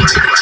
Right.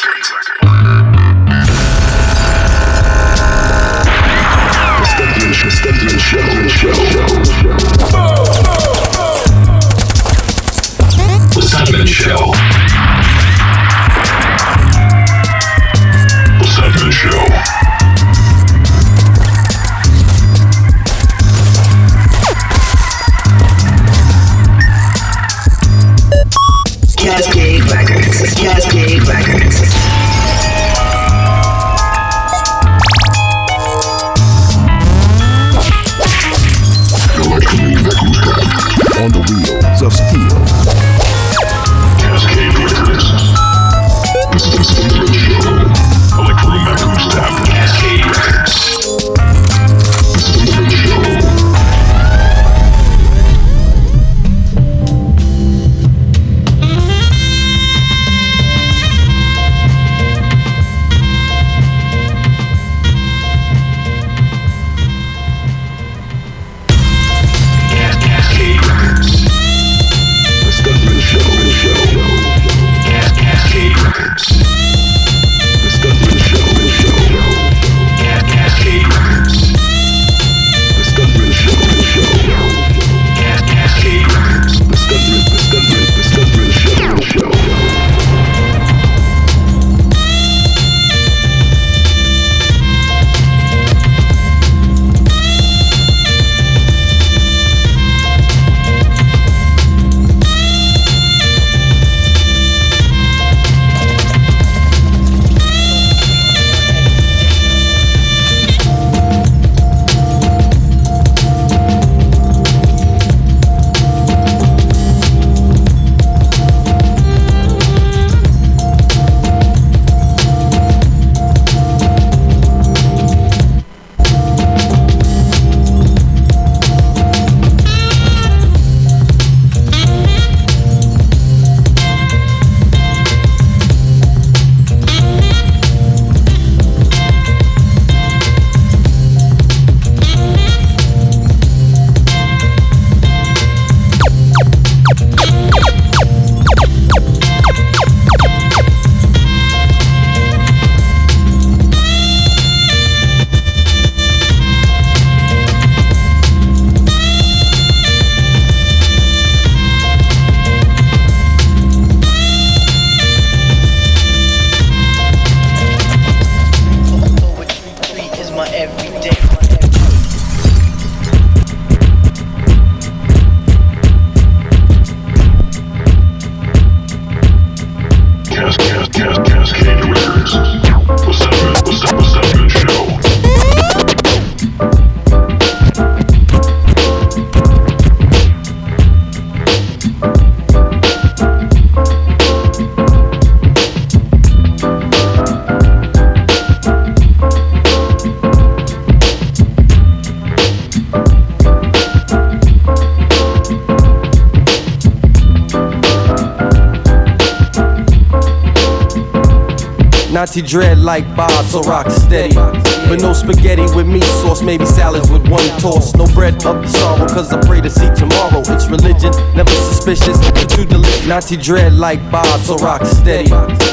Nazi dread like Bob, so rock steady. But no spaghetti with meat sauce, maybe salads with one toss. No bread of the sorrow, cause I pray to see tomorrow. It's religion, never suspicious, But too delicious. Nazi dread like Bob, so rock steady.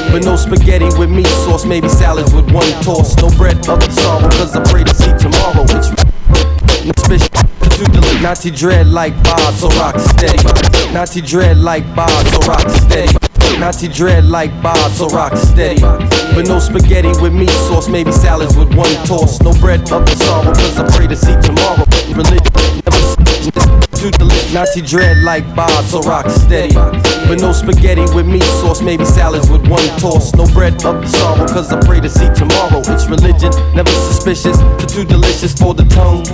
But no spaghetti with meat sauce, maybe salads with one toss. No bread of sorrow, cause I pray to see tomorrow. It's suspicious. Nazi dread like Bob, so rock steady. Nazi dread like Bob, so rock steady. Nazi dread like Bob, so rock steady. But no spaghetti with meat sauce, maybe salads with one toss. No bread of the sorrow, cause I pray to see tomorrow. Religion, too delicious. Nazi dread like Bob, so rock steady. But no spaghetti with meat sauce, maybe salads with one toss. No bread of the sorrow, cause I pray to see tomorrow. It's religion, never suspicious, but too delicious for the tongue.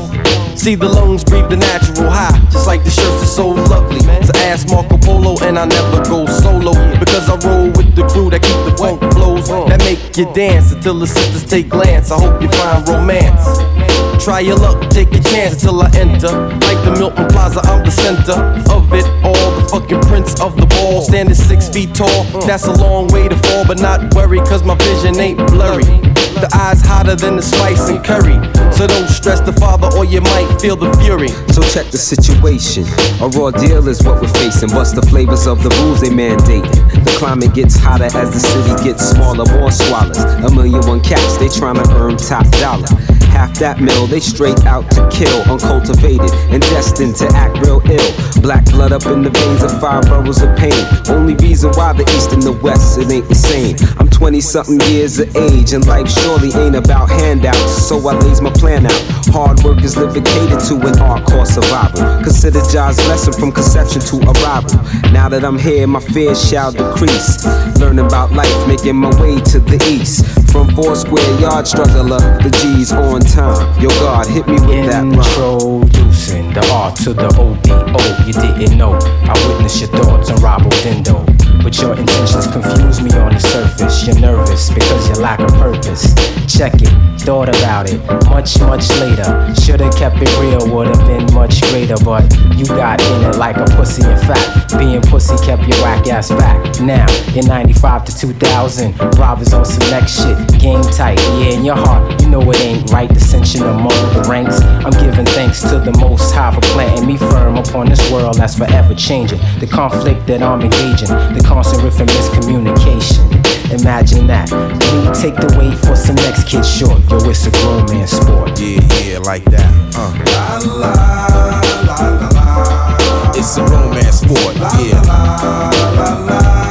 See the lungs breathe the natural high, just like the shirts are so lovely. So ask Marco Polo, and I never go solo because I roll with the crew that keep the funk flows that make you dance until the sisters take glance. I hope you find romance. Try your luck, take a chance until I enter. Like the Milton Plaza, I'm the center of it all. The fucking prince of the ball, standing six feet tall. That's a long way to fall, but not worry, cause my vision ain't blurry. The eyes hotter than the spice and curry. So don't stress the father or you might feel the fury. So check the situation. A raw deal is what we're facing. What's the flavors of the rules they mandate? The climate gets hotter as the city gets smaller. More swallows. A million one caps, they trying to earn top dollar. Half that mill, they straight out to kill, uncultivated and destined to act real ill. Black blood up in the veins of five boroughs of pain. Only reason why the East and the West, it ain't the same. I'm 20 something years of age, and life surely ain't about handouts. So I lays my plan out. Hard work is catered to an art core survival. Consider Jah's lesson from conception to arrival. Now that I'm here, my fears shall decrease. Learning about life, making my way to the east. From four square yard struggler, the G's on time. Yo, God, hit me with that Introducing the R to the OBO. You didn't know. I witnessed your thoughts on Robo Dindo. But your intentions confuse me on the surface. You're nervous because you lack a purpose. Check it, thought about it much, much later. Should've kept it real, would've been much greater. But you got in it like a pussy. In fact, being pussy kept your whack ass back. Now, in 95 to 2000, robbers on some next shit. Game tight, yeah, in your heart, you know it ain't right. Dissension among the ranks. I'm giving thanks to the most high for planting me firm upon this world that's forever changing. The conflict that I'm engaging, the constant riff and miscommunication. Imagine that. Me take the weight for some next kid short. Yo, it's a grown man sport. Yeah, yeah, like that. Uh. La, la, la, la, la. It's a romance sport, yeah. It's a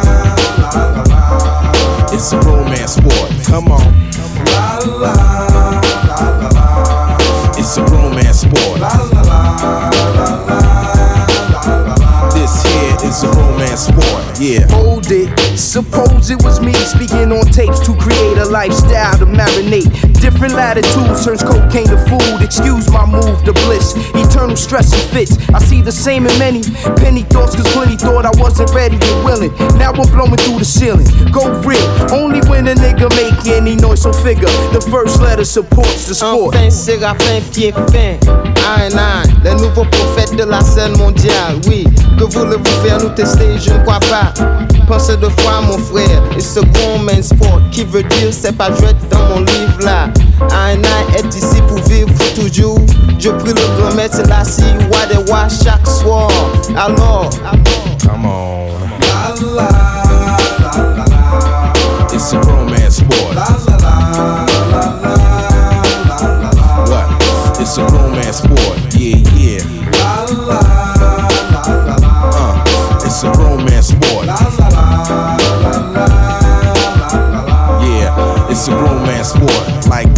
Suppose it was me speaking on tapes to create a lifestyle to marinate. Different latitudes turns cocaine to food. Excuse my move to bliss. Eternal stress and fits. I see the same in many. Penny thoughts, cause plenty thought I wasn't ready and willing. Now I'm blowing through the ceiling. Go real. Only when a nigga make any noise, so figure. The first letter supports the sport. Enfin, Séraphin, pied fin. Un, un, les nouveaux prophètes de la scène mondiale, oui. Que voulez-vous faire nous tester, je ne crois pas. Pensez deux fois, mon frère, et second main sport, qui veut dire c'est pas jouer dans mon livre là. Un an est ici pour vivre toujours? Je prie le grand maître, c'est la si, wa des wa chaque soir. Alors, come on. La, sport like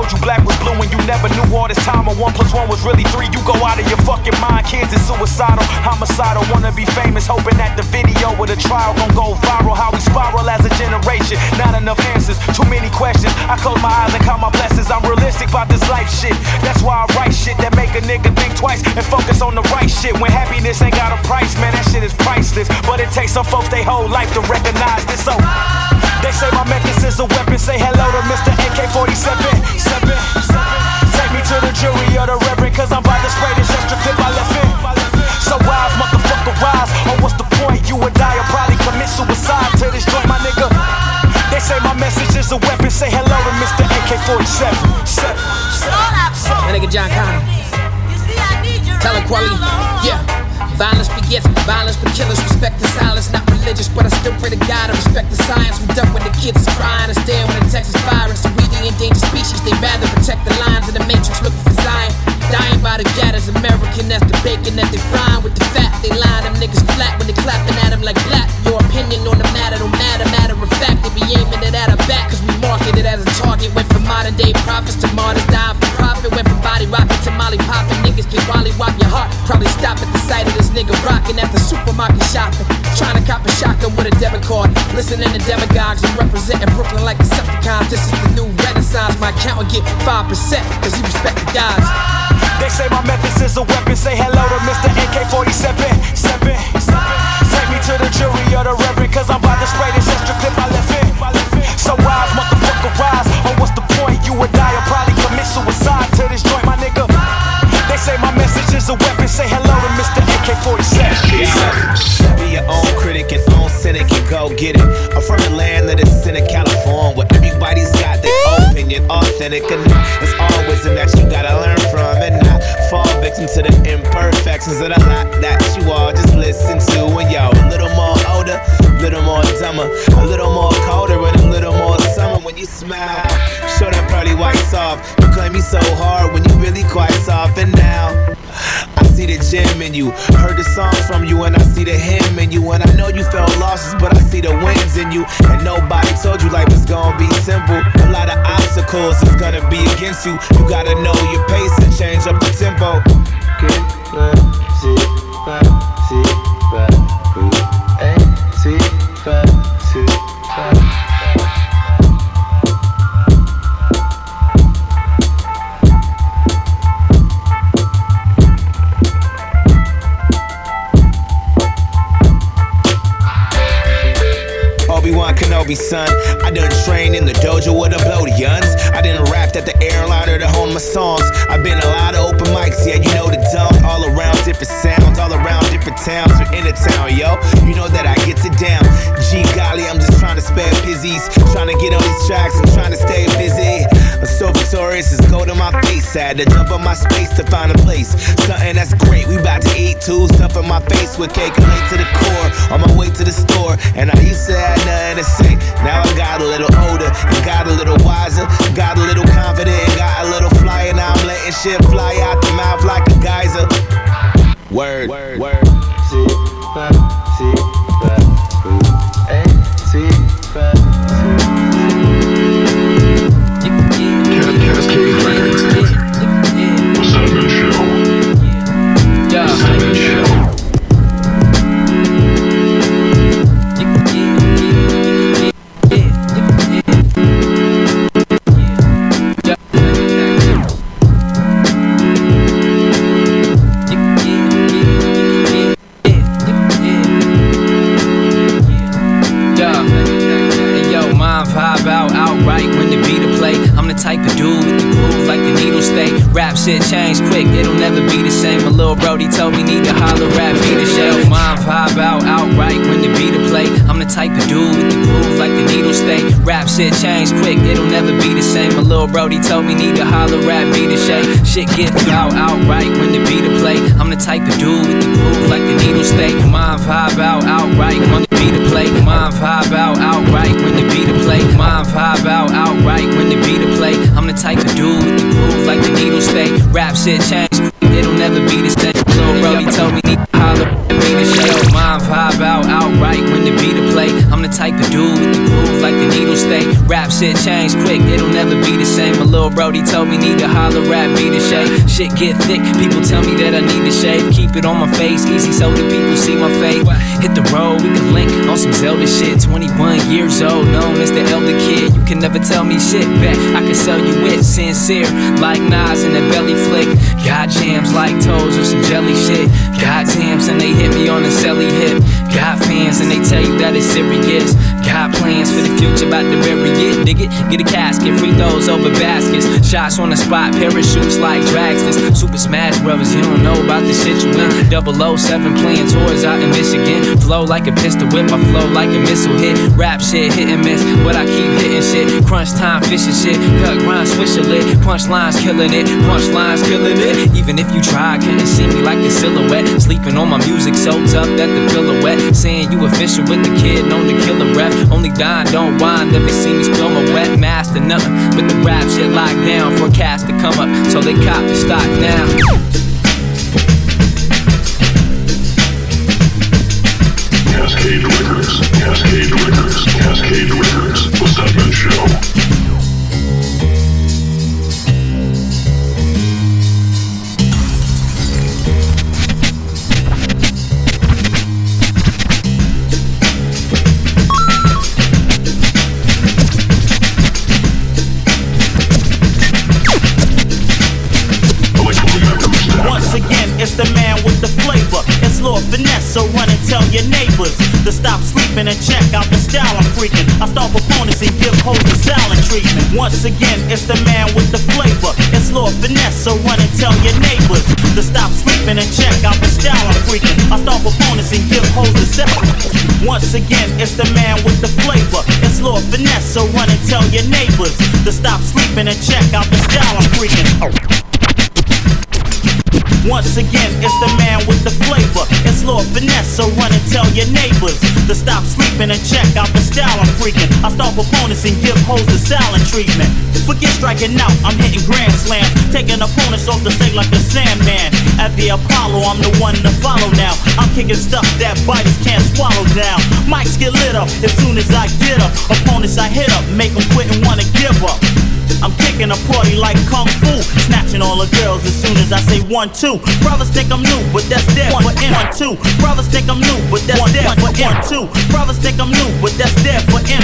told you black was blue and you never knew all this time, or one plus one was really three, you go out of your fucking mind. Kids is suicidal, homicidal, wanna be famous, hoping that the video with a trial gon' go viral. How we spiral as a generation, not enough answers, too many questions. I close my eyes and count my blessings. I'm realistic about this life shit. That's why I write shit that make a nigga think twice and focus on the right shit. When happiness ain't got a price, man, that shit is priceless. But it takes some folks their whole life to recognize this. So they say my methods is a weapon. Say hello to Mr. AK-47. Seven. Take me to the jury or the reverend, cause I'm about to spray this extra clip I left in. So rise, motherfucker, rise. Or oh, what's the point? You would die or probably commit suicide to this joint, my nigga. They say my message is a weapon. Say hello to Mr. AK-47. Seven. My nigga John Connor. Talent quality. Yeah. Violence begets violence, but killers respect the silence. Not religious, but I still pray to God and respect the science. We done when the kids is crying and stand when the Texas virus. So we the endangered species, they rather protect the lines 5% cause he respect the gods. They say my methods is a weapon. Say hello It's always a that you gotta learn from and not fall victim to the imperfections of the lot that you all just listen to. And yo, a little more older, a little more dumber, a little more colder, but a little more summer when you smile. Show that pearly white soft. You claim me so hard when you really quite soft. And now the gem in you. I Heard the songs from you, and I see the hymn in you. And I know you felt losses, but I see the wins in you. And nobody told you life was gonna be simple. A lot of obstacles is gonna be against you. You gotta know your pace and change up the tempo. Good, with cake beat to play. I'm the type of dude with the groove like the needle stay. Rap shit change quick, it'll never be the same. A little Brody told me need to holler rap, be the shake. Shit get out outright when the beat to play. I'm the type of dude with the groove like the needle stay. Mind vibe out outright when the beat to play. Mind vibe out outright when the beat to play. Mind vibe out outright when the beat to play. I'm the type of dude with the groove like the needle stay. Rap shit change, it'll never be the same. Lil Brody told me need type of dude with the groove like the needle stay. Rap shit change quick, it'll never be the same. My little Brody told me need to holler, rap be the shade. Shit get thick, people tell me that I need to shave. Keep it on my face, easy so the people see my face. Hit the road, we can link on some Zelda shit. 21 years old, known as the elder kid. You can never tell me shit back. I can sell you it sincere, like Nas in a belly flick. Got jams like toes or some jelly shit. Got jams and they hit me on the celly hip. Got fans and they tell you that it's serious. Got plans for the future, about to bury it. Dig it, get a casket, free throws over baskets. Shots on the spot, parachutes like dragsters. Super Smash Brothers, you don't know about the shit you in. 007 playing toys out in Michigan. Flow like a pistol whip, I flow like a missile hit. Rap shit, hit and miss, but I keep hitting shit. Crunch time, fishing shit. Cut grind, swish a lit. Punchlines killing it, punchlines killing it. Even if you try, couldn't see me like a silhouette. Sleeping on my music so tough that the wet. Saying you official with the kid, known to kill a rep. Only dying, don't whine. Never see me spill my wet mask master, nothing. But the rap shit locked down, forecast to come up. So they cop the stock now. Cascade Records, Cascade Records, Cascade Records, The Sedman Show. Sleeping and check out the style I'm freaking. I start proponents and give hoes the silent treatment. Once again, it's the man with the flavor. It's Lord Finesse, so run and tell your neighbors to stop sleeping and check out the style I'm freaking. I start proponents and give hoes the silent. Once again, it's the man with the flavor. It's Lord Finesse, so run and tell your neighbors to stop sleeping and check out the style I'm freaking. Once again, it's the man with the flavor. It's Lord Finesse, so run and tell your neighbors to stop sleeping and check out the style I'm freaking. I start proponents and give hoes the silent treatment. Forget striking out, I'm hitting grand slams, taking opponents off the stage like the Sandman. At the Apollo, I'm the one to follow now. I'm kicking stuff that biters can't swallow down. Mics get lit up as soon as I get up. Opponents I hit up, make them quit and wanna give up. I'm kicking a party like Kung Fu, snatching all the girls as soon as I say one, two. Brothers think I'm new, but that's dead for one, two. Brothers think I'm new, but that's dead for in two. Brothers think I'm new, but that's dead for instance.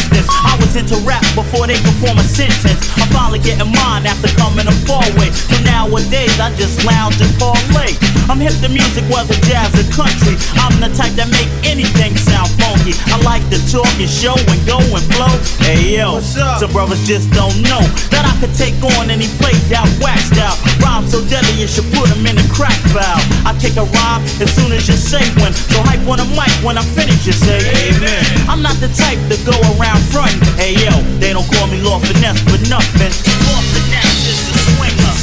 Into rap before they could form a sentence. I'm finally getting mine after coming a far way. So nowadays I just lounge and parlay. I'm hip to music, whether jazz or country. I'm the type that make anything sound funky. I like to talk and show and go and flow. Hey yo, some brothers just don't know that I could take on any played out whack style. Rhyme so deadly you should put 'em in a crack valve. I take a rhyme as soon as you say one. So hype on a mic when I finish, you say amen. I'm not the type to go around frontin'. Hey yo, they don't call me Lord Finesse for nothing. Lord Finesse is the swinger.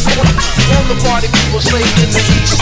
All the party people say in the east.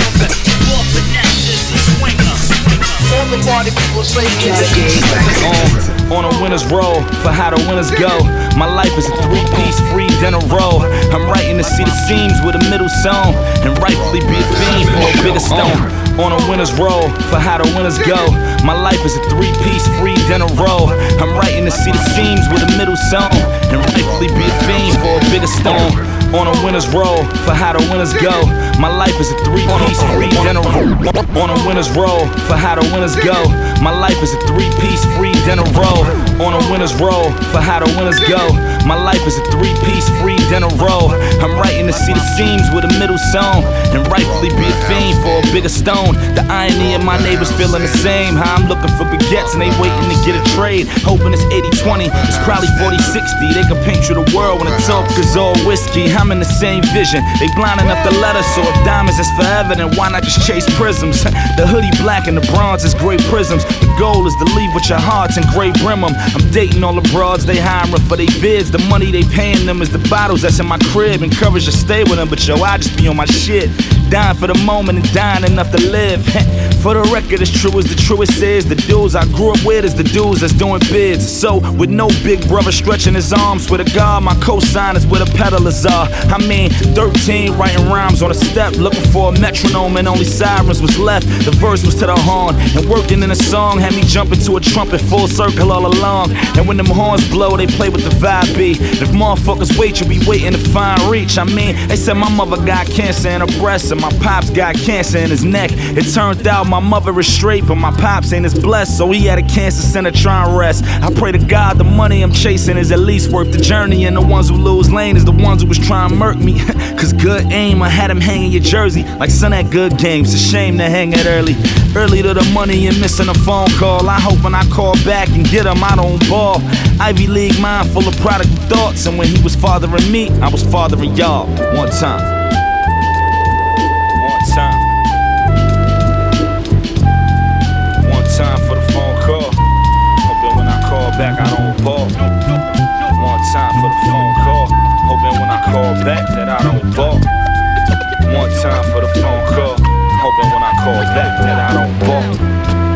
Lord Finesse is the swinger. People say the east. On, a winner's roll for how the winners go. My life is a three piece free dinner roll. I'm writing to see the seams with a middle song and rightfully be a fiend for a bigger stone. On a winner's roll for how the winners go. My life is a three piece free dinner roll. I'm writing to see the seams with a middle song and rightfully be a fiend for a bigger stone. On a winner's roll for how the winners go. My life is a three-piece free dinner roll. On a winner's roll for how the winners go. My life is a three-piece free dinner roll. On a winner's roll for how the winners go. My life is a three-piece free dinner roll. I'm writing to see the seams with a middle song and rightfully be a fiend for a bigger stone. The irony of my neighbors feeling the same. How I'm looking for baguettes and they waiting to get a trade. Hoping it's 80-20, it's probably 40-60. They can paint you the world when the talk is all whiskey. I'm in the same vision. They blind enough to let us, so if diamonds is forever, then why not just chase prisms? the hoodie black and the bronze is gray prisms. The goal is to leave with your hearts and gray brim. I'm dating all the broads they hiring for they vids. The money they paying them is the bottles that's in my crib. Encourage to stay with them, but yo, I just be on my shit. Dying for the moment and dying enough to live. for the record, as true as the truest is, the dudes I grew up with is the dudes that's doing bids. So, with no big brother stretching his arms, with a God, my cosign is where the pedalers are. I mean, 13 writing rhymes on a step, looking for a metronome, and only sirens was left. The verse was to the horn, and working in a song had me jumping to a trumpet full circle all along. And when them horns blow, they play with the vibe beat. If motherfuckers wait, you'll be waiting to find reach. I mean, they said my mother got cancer in her breast, and my pops got cancer in his neck. It turned out my mother is straight, but my pops ain't as blessed, so he had a cancer center trying rest. I pray to God the money I'm chasing is at least worth the journey, and the ones who lose lane is the ones who was trying to murk me. Cause good aim, I had him hanging your jersey like son at good games. A shame to hang it early. Early to the money and missing a phone call. I hope when I call back and get him, I don't ball. Ivy League mind full of prodigal thoughts, and when he was fathering me, I was fathering y'all. One time. One time. One time for the phone call. Hoping when I call back, I don't ball. One time for the phone call. Hoping when I call back that I don't ball. One time for the phone call. Hoping when I call back that I don't ball.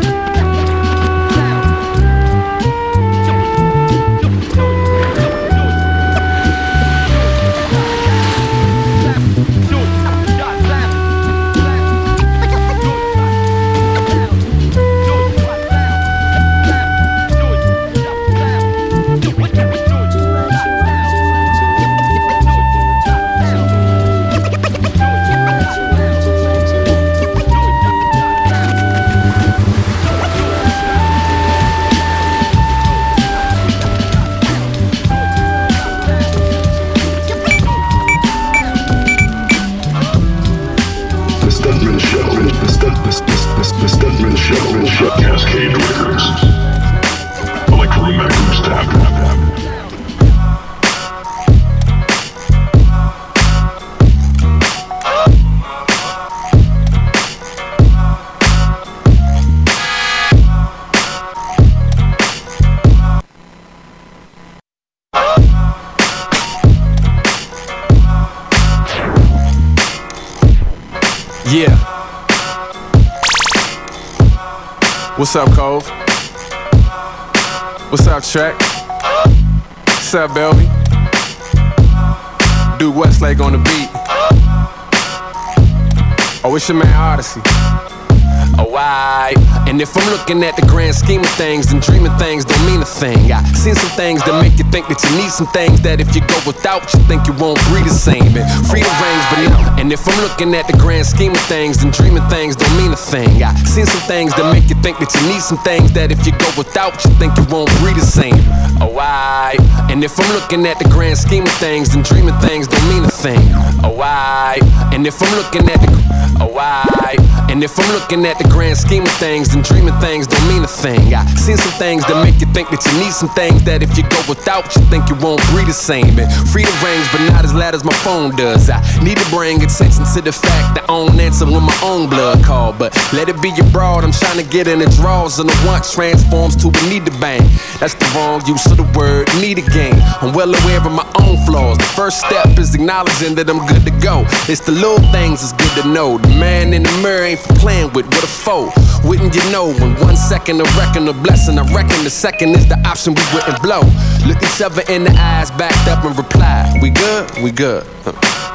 Looking at the grand scheme of things, then dreaming things don't mean a thing. I seen some things that make you think that you need some things that if you go without, you think you won't breathe the same. And freedom reigns, but no. And if I'm looking at the grand scheme of things, then dreaming things don't mean a thing. I seen some things that make you think that you need some things that if you go without, you think you won't breathe the same. Oh, I. And if I'm looking at the grand scheme of things, then dreaming things don't mean a thing. Oh, I. And if I'm looking at the. Oh, I. And if I'm looking at the grand scheme of things, then dreaming things don't mean a thing. I seen some things that make you think that you need some things that if you go without, you think you won't breathe the same. And freedom range, but not as loud as my phone does. I need to bring attention to the fact that I don't answer when my own blood call. But let it be your I'm trying to get in the draws, and the want transforms to a need to bang. That's the wrong use of the word need again. I'm well aware of my own flaws. The first step is acknowledging that I'm good to go. It's the little things that's good to know. Man in the mirror ain't for playing with, what a foe. Wouldn't you know when one second a reckon a blessing, I reckon the second is the option we wouldn't blow. Look each other in the eyes, backed up and reply, We good? We good.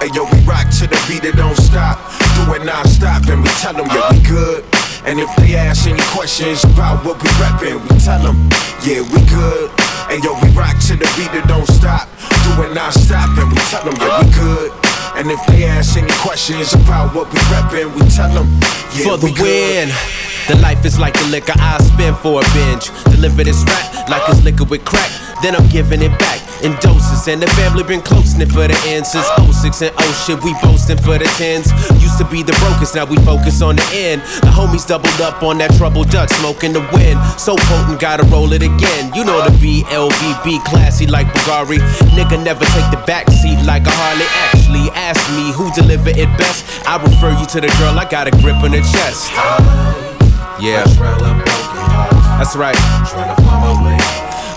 Hey yo, we rock to the beat that don't stop. Do it non-stop and we tell them, yeah, we good. And if they ask any questions about what we reppin', we tell them, yeah, we good. And yo, we rock to the beat that don't stop. Do Do it non-stop and we tell them, yeah, we good. And if they ask any questions about what we reppin', we tell them, yeah, For the win. The life is like the liquor I spend for a binge. Deliver this rap like it's liquor with crack. Then I'm giving it back in doses. And the family been close knit for the end since 06 and oh shit, we boasting for the tens. Used to be the brokest, now we focus on the end. The homies doubled up on that trouble duck, smoking the wind. So potent, gotta roll it again. You know the BLVB, classy like Bulgari. Nigga never take the back seat like a Harley. Actually, ask me who deliver it best. I refer you to the girl, I got a grip on her chest. Yeah. That's right.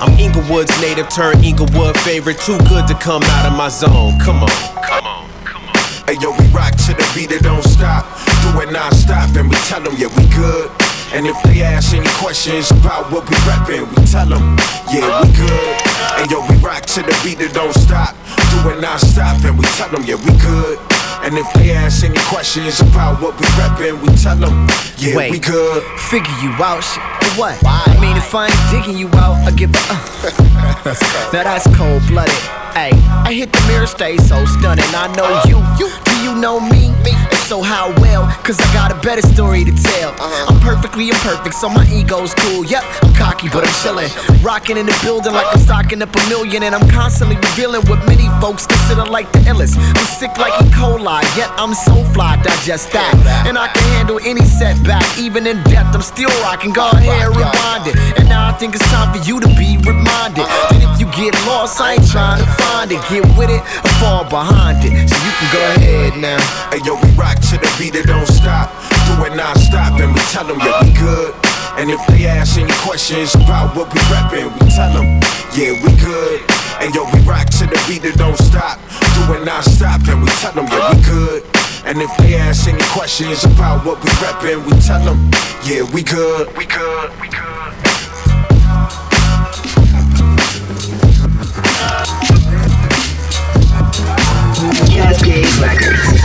I'm Inglewood's native turned Inglewood favorite. Too good to come out of my zone. Come on. Come on. Come on. Hey yo, we rock to the beat, it don't stop. Do it non-stop and we tell them, yeah, we good. And if they ask any questions about what we reppin', we tell them, yeah, we good. And yo, we rock to the beat, it don't stop. Do it non-stop and we tell them, yeah, we good. And if they ask any questions about what we reppin', we tell them, yeah, Wait, we good. Figure you out, shit. For what? I mean, if I ain't digging you out, I give a. Uh. now that's cold blooded. Hey, I hit the mirror, stay so stunning. I know uh-huh. you. Do you know me? If so, how well? Cause I got a better story to tell. Uh-huh. I'm perfectly imperfect, so my ego's cool. Yep, I'm cocky, but I'm chillin'. Rockin' in the building like I'm stocking up a million. And I'm constantly revealing what many folks consider like the illest. I'm sick like E. coli, yet I'm so fly, digest that. And I can handle any setback, even in death. I'm still rocking. Go ahead, rewind it. And now I think it's time for you to be reminded that if you get lost, I ain't trying to find it. Get with it or fall behind it. So you can go ahead now. Hey yo, we rock to the beat, it don't stop. Do it non-stop and we tell them, yeah, we good. And if they ask any questions about what we reppin', we tell them, yeah, we good. And yo, we rock to the beat, it don't stop. Do it non-stop and we tell them, yeah, we good. And if they ask any questions about what we reppin', we tell them, yeah, we good. We good. We good. Records.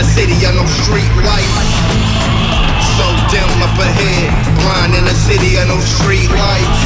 The city of no street lights. So dim up ahead, blind in the city of no street lights.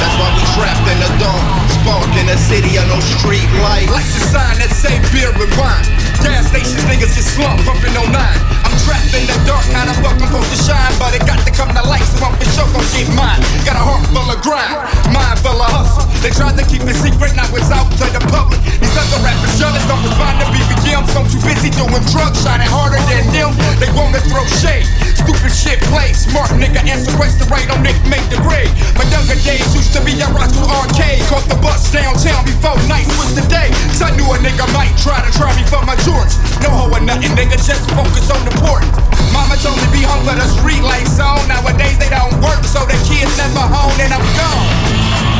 That's why we trapped in the dark, spark in the city of no street lights. Like the sign that say beer and wine. Gas stations niggas get slumped, pumping on nine. I'm trapped in the dark, kinda fucking supposed to shine, but it got to come to light, so I'm for sure gon' get mine. Got a heart full of grind, mind full of hustle. They tried to keep it secret, now it's out to the public. These other rappers jealous, don't respond to BBMs. I'm too busy doing drugs, shining harder than them. They wanna throw shade. Stupid shit play, smart nigga answer question right on Nick make the grade. My younger days used to be a Roscoe arcade. Caught the bus downtown before night was the day. So I knew a nigga might try to try me for my Jordans. No hoe or nothing, nigga, just focus on the important. Mama told me be home for the street lights on. Nowadays they don't work, so the kids never home and I'm gone.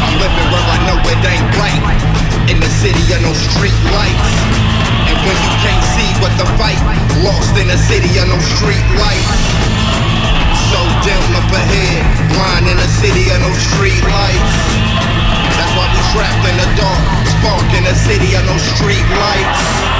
I'm living where I know it ain't right. In the city of no street lights. And when you can't see what the fight, lost in the city of no street lights. So dim up ahead, blind in the city of no street lights. That's why we trapped in the dark, spark in the city of no street lights.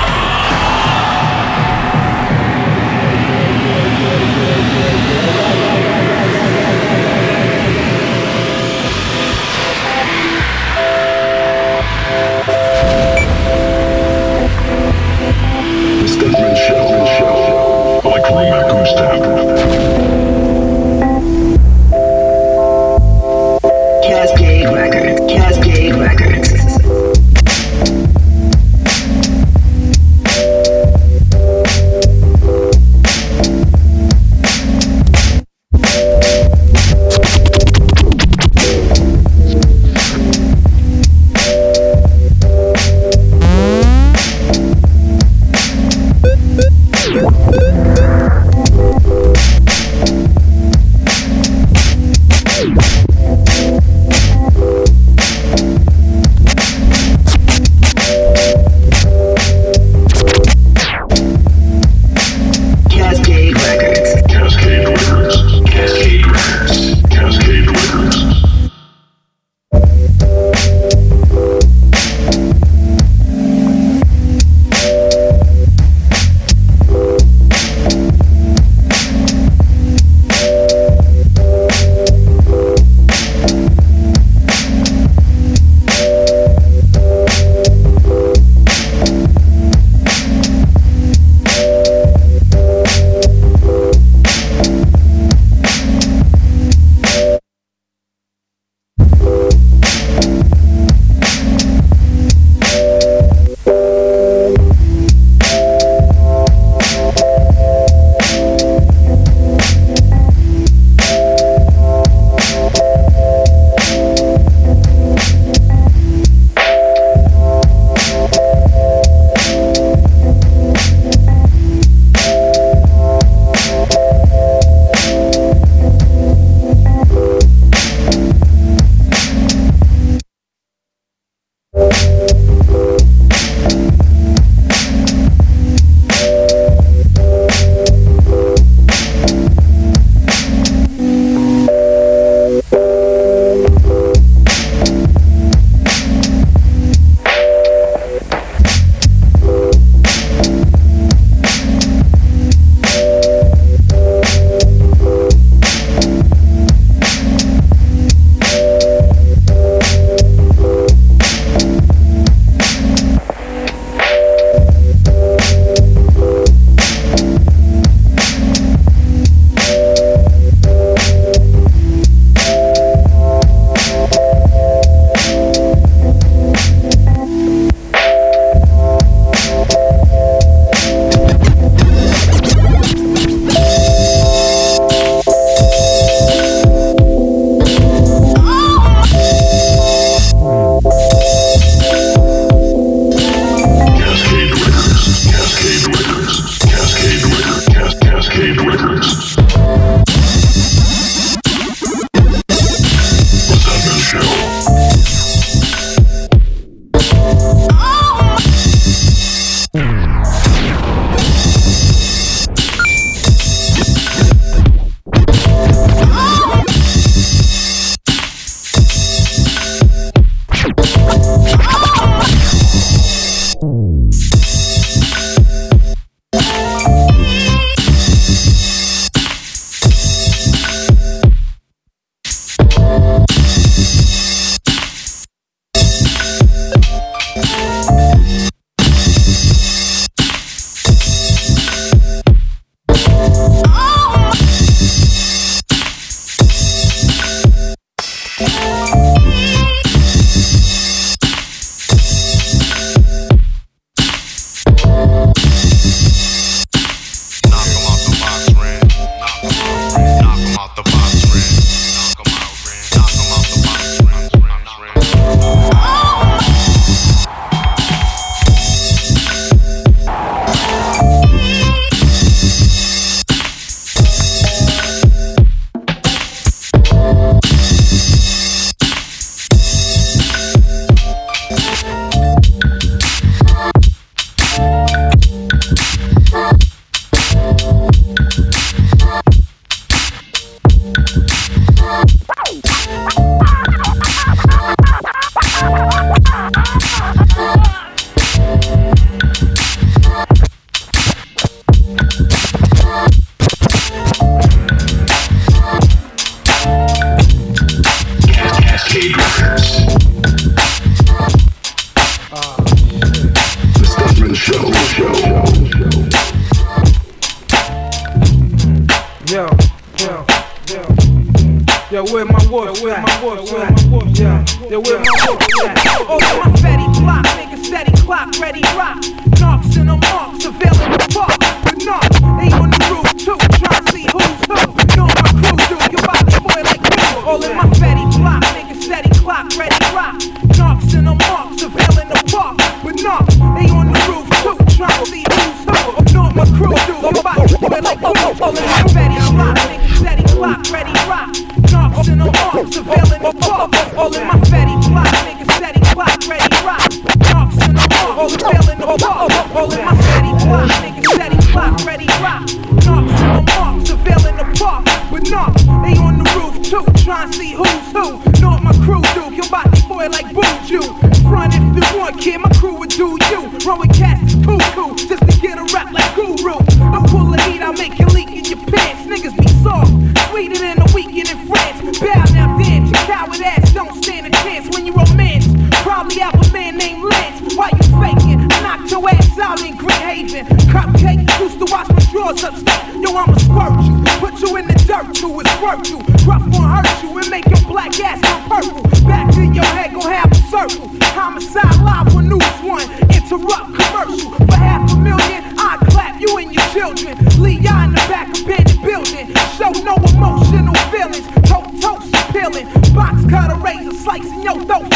I'm in Great Haven. Cupcake used to watch my drawers upstate. Yo, I'ma squirt you. Put you in the dirt too, it's worth you. Rough won't hurt you and make your black ass go purple. Back in your head, gon' have a circle. Homicide live when news one. Interrupt commercial for half a million. I clap you and your children. Leon in the back of the building. Show no emotional feelings. Tote toast peeling. Box cutter razor slicing your throat.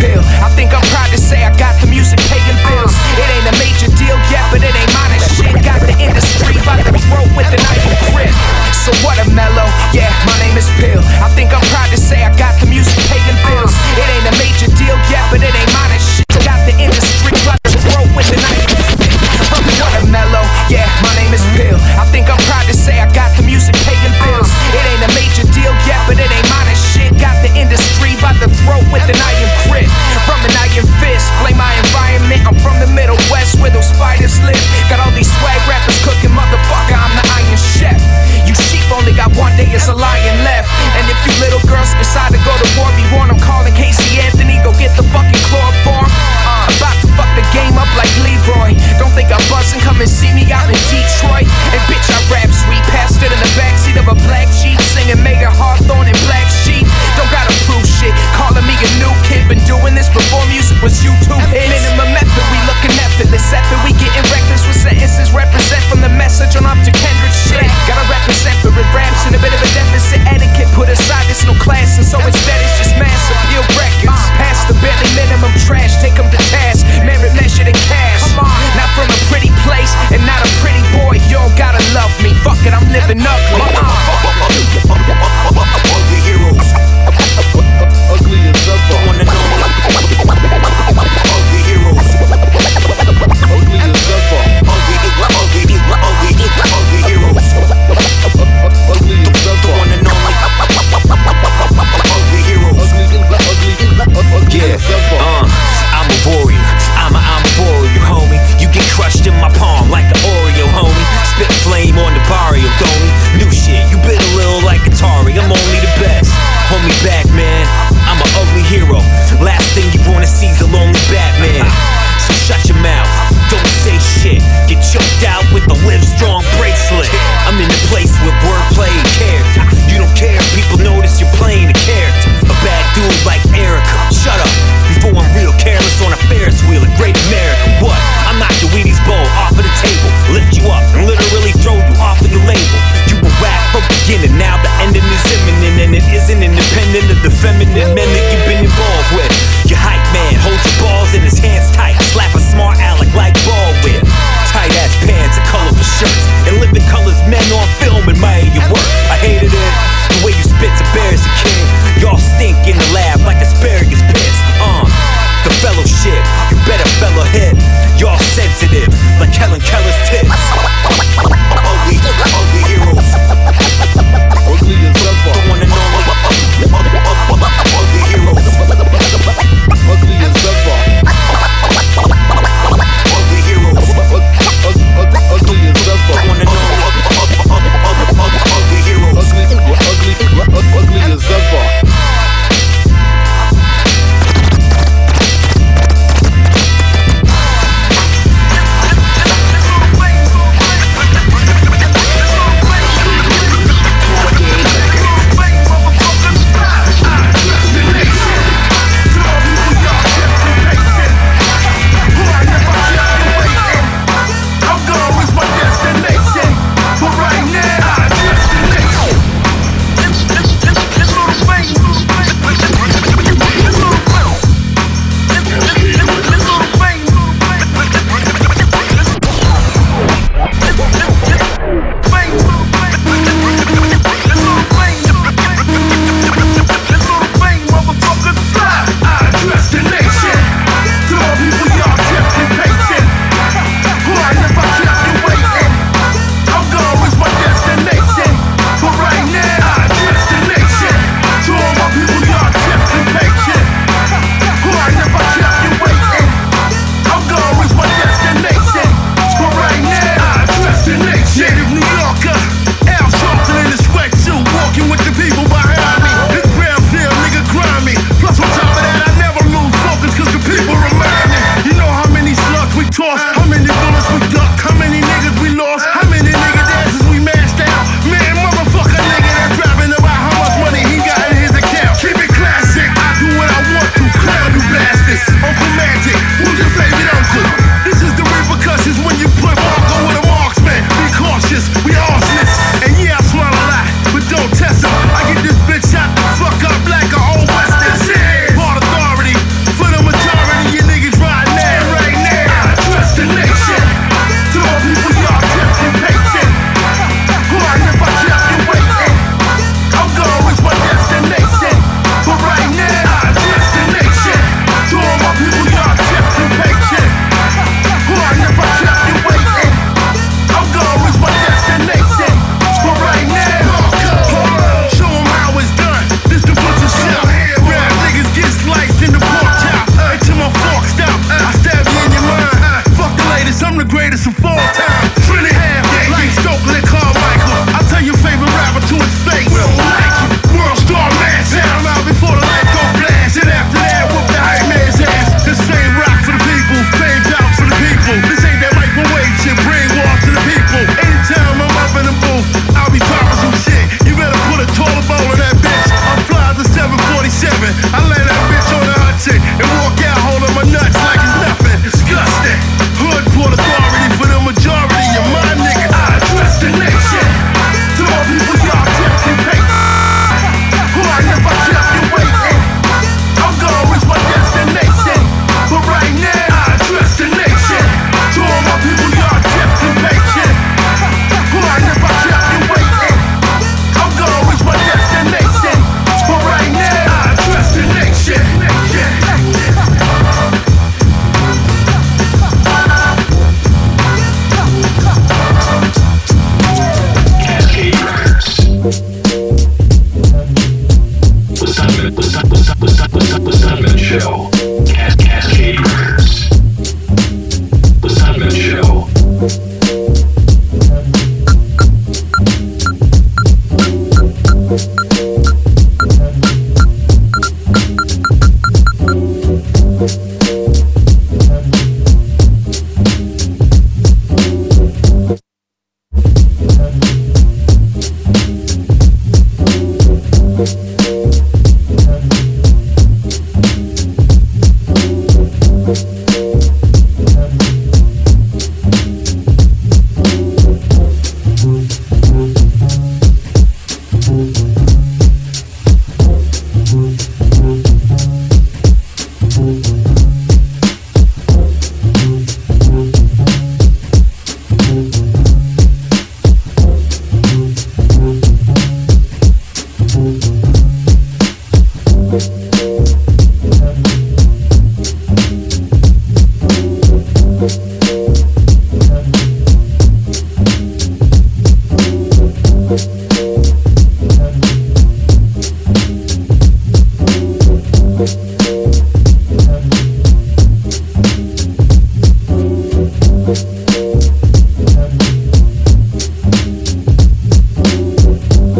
Pill.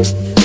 Thank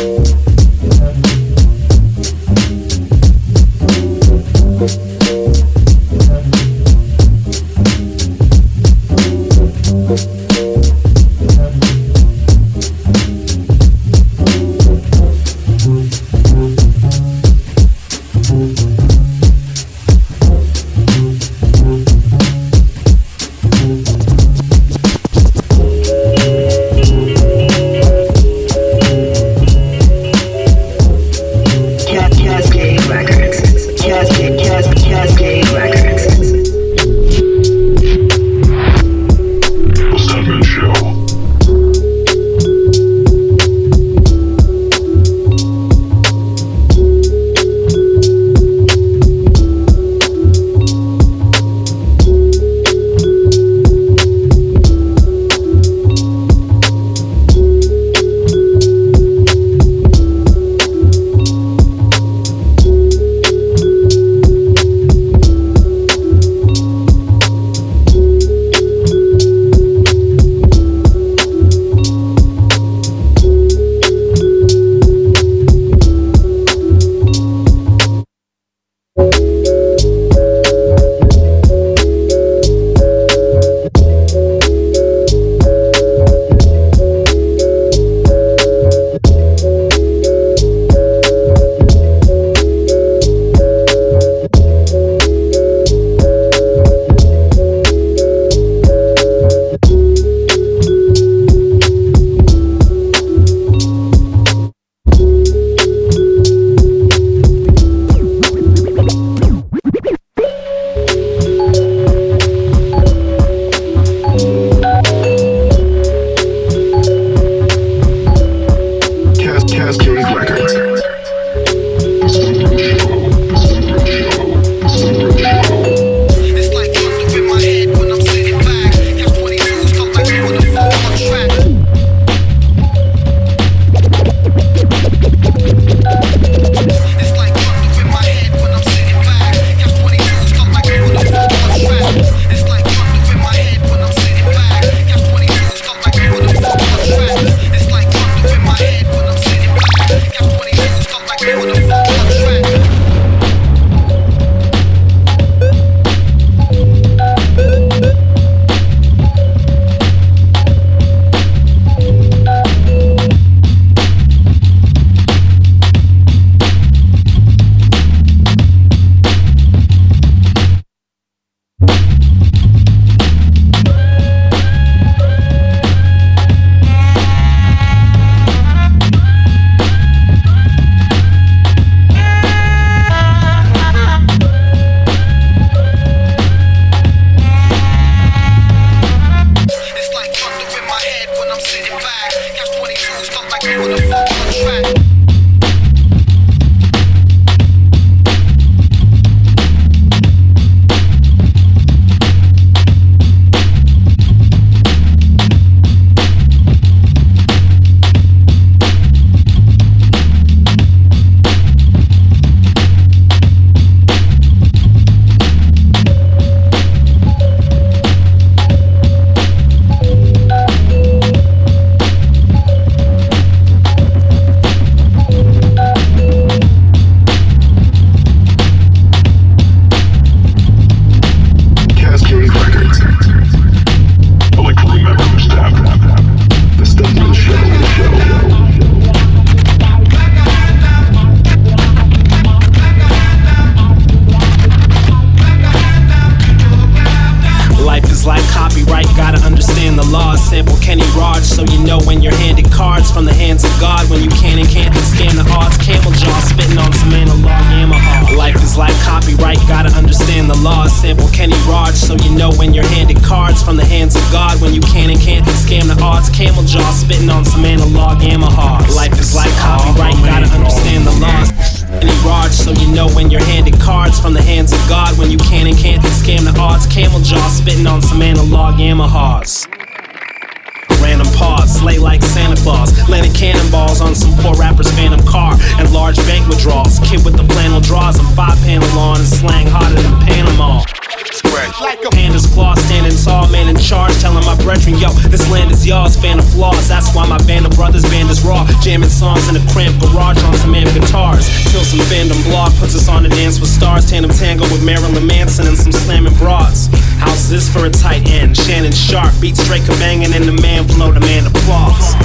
beat straight banging, and the man flow demand applause.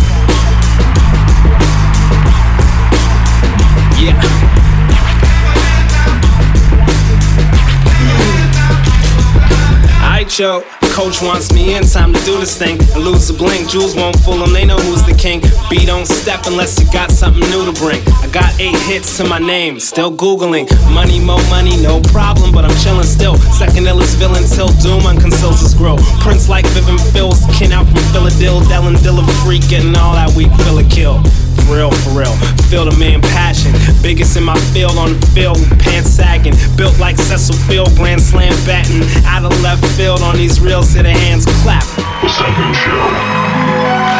Yeah. Yo. Coach wants me in, time to do this thing. And lose the blink, jewels won't fool them, they know who's the king. B don't step unless you got something new to bring. I got eight hits to my name, still Googling. Money, more money, no problem, but I'm chilling still. Second illest villain till doom unconceals his grow. Prince like Vivian Phil's kin out from Philadelphia, Dellin Dilla freak, getting all that weak, fill a kill. Real, for real. Feel the man passion. Biggest in my field on the field, pants sagging. Built like Cecil Fielder, Grand Slam batting. Out of left field on these reels, to the hands clap. I'm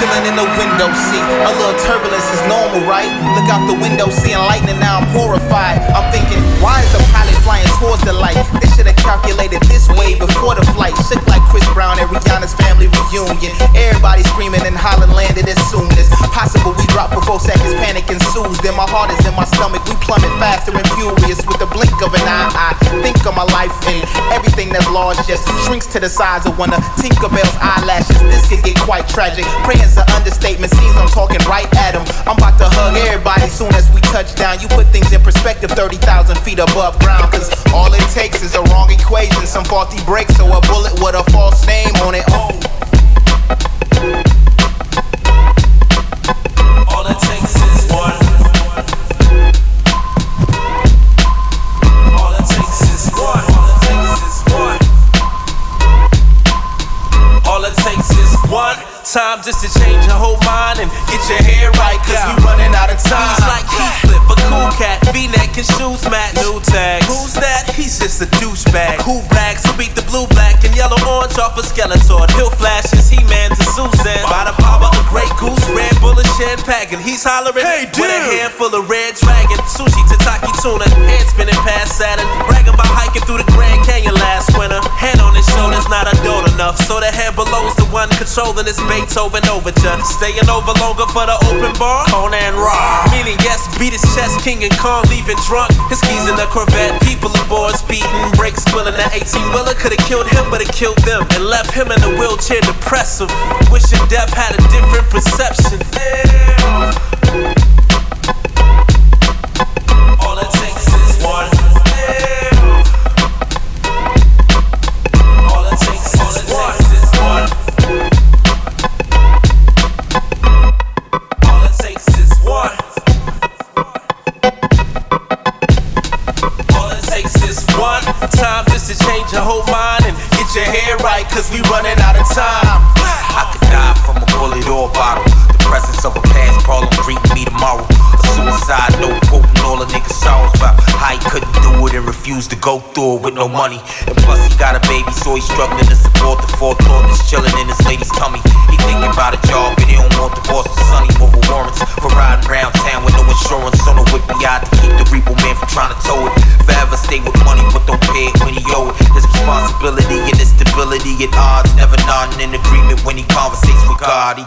chilling in the window seat. A little turbulence is normal, right? Look out the window, seeing lightning, now I'm horrified. I'm thinking, why is the pilot flying towards the light? They should have calculated this way before the flight. Shook like Chris Brown at Rihanna's family reunion. Everybody screaming and hollering landed as soon as possible. We drop for four seconds, panic ensues. Then my heart is in my stomach. We plummet faster and furious with the blink of an eye. I think of my life and everything that's large just shrinks to the size of one of Tinkerbell's eyelashes. This could get quite tragic. Praying's an understatement. Seems I'm talking right at him. I'm about to hug everybody soon as we touch down. You put things in perspective 30,000 feet above ground. Cause all it takes is a wrong equation, some faulty brakes, or a bullet with a false Beethoven overture. Staying over longer for the open bar. Conan Raw. Meaning yes, beat his chest, King and Kong leaving drunk. His keys in the Corvette, people aboard speeding, brakes spilling. That 18 wheeler could have killed him, but it killed them and left him in a wheelchair depressive. Wishing death had a different perception. Yeah. Cause we running out of time. I could die from a bullet or a bottle. The presence of a past problem greeting me tomorrow. A suicide note quoting all the niggas' songs about how he couldn't do it and refused to go through it with no money. And plus he got a baby, so he's struggling to support the forethought that's chilling in his lady's tummy. He thinking about a job,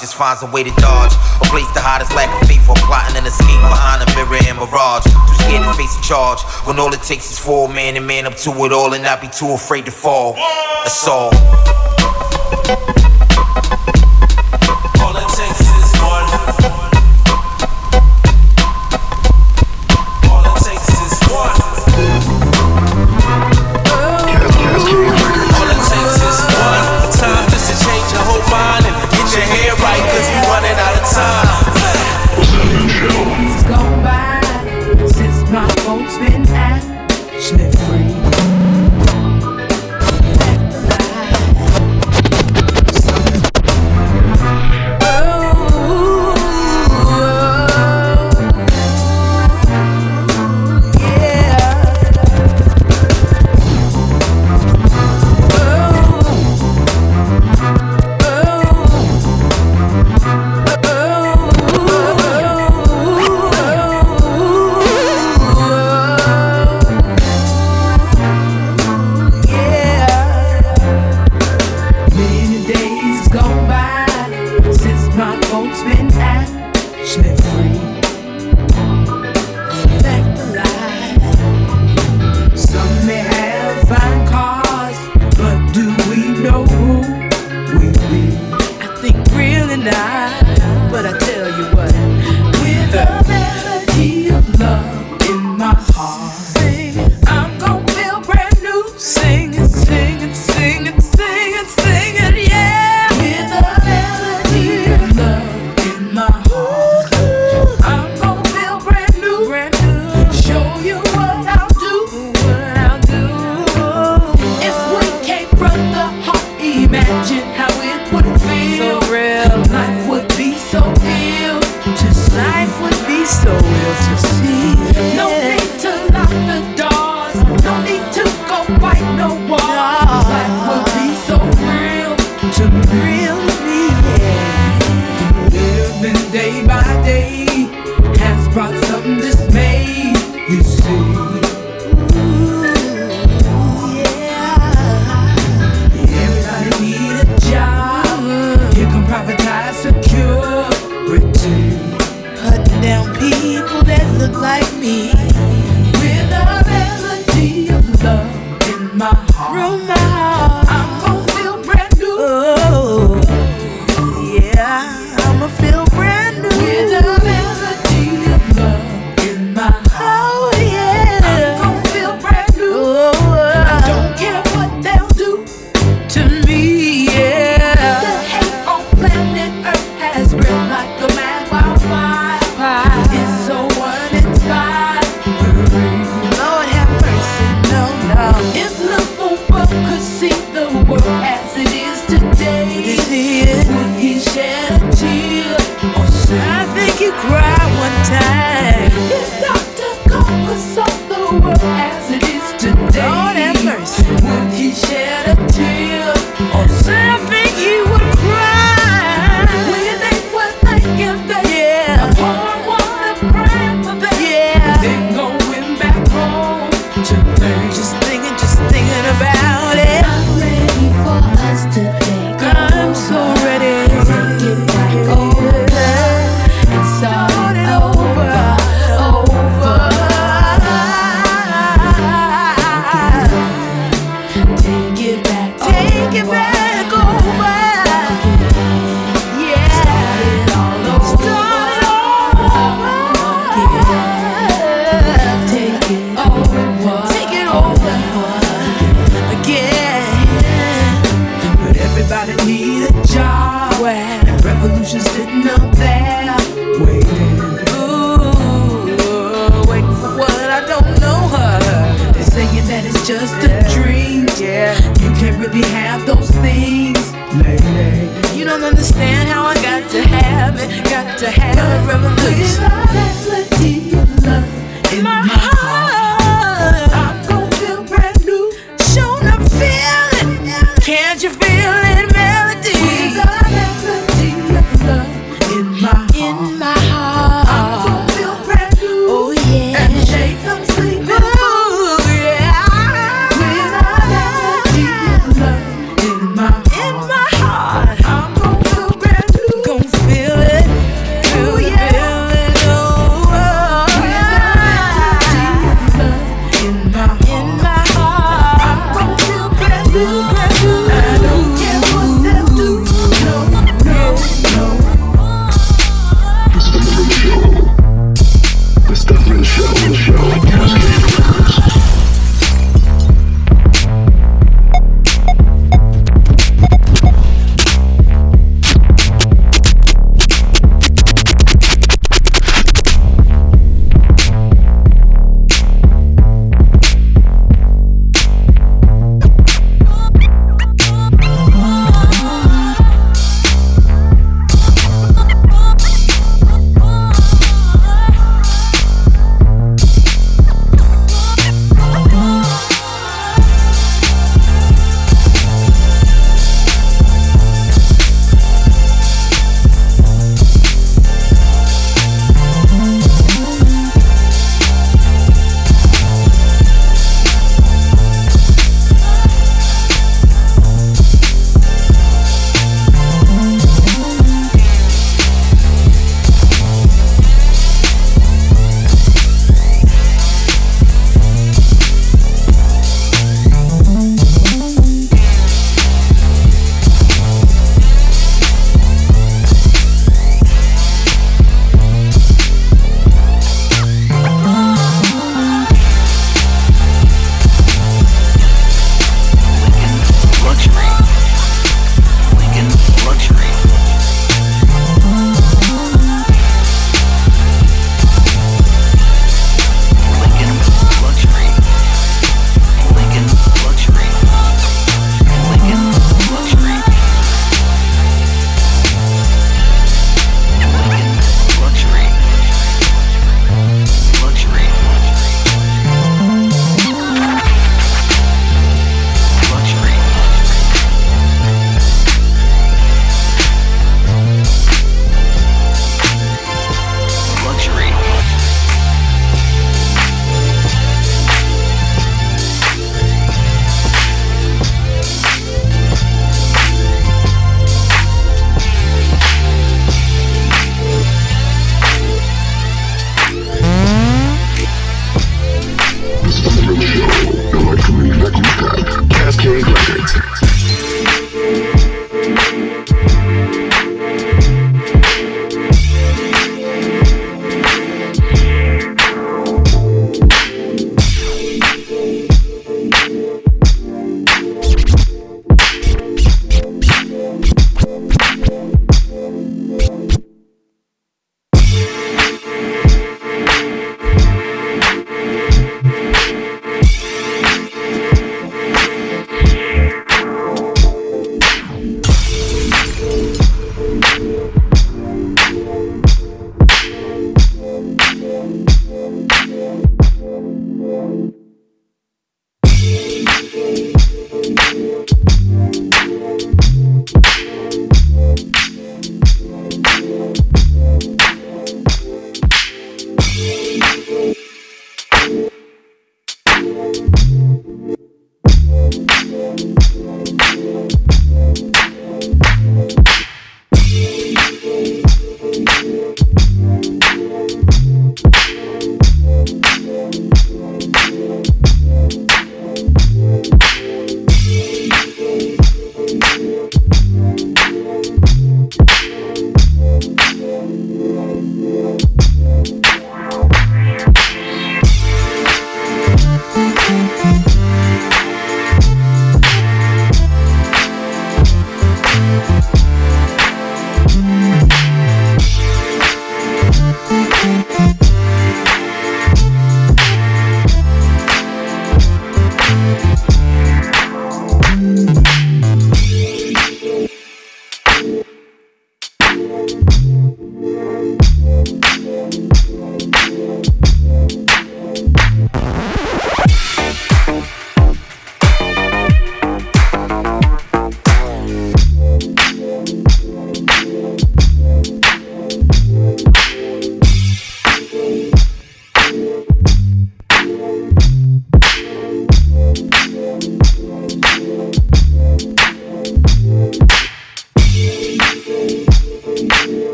just finds a way to dodge. A place to hide his lack of faith or plotting an escape behind a mirror and mirage. Too scared to face a charge when all it takes is for a man and man up to it all and not be too afraid to fall. That's. All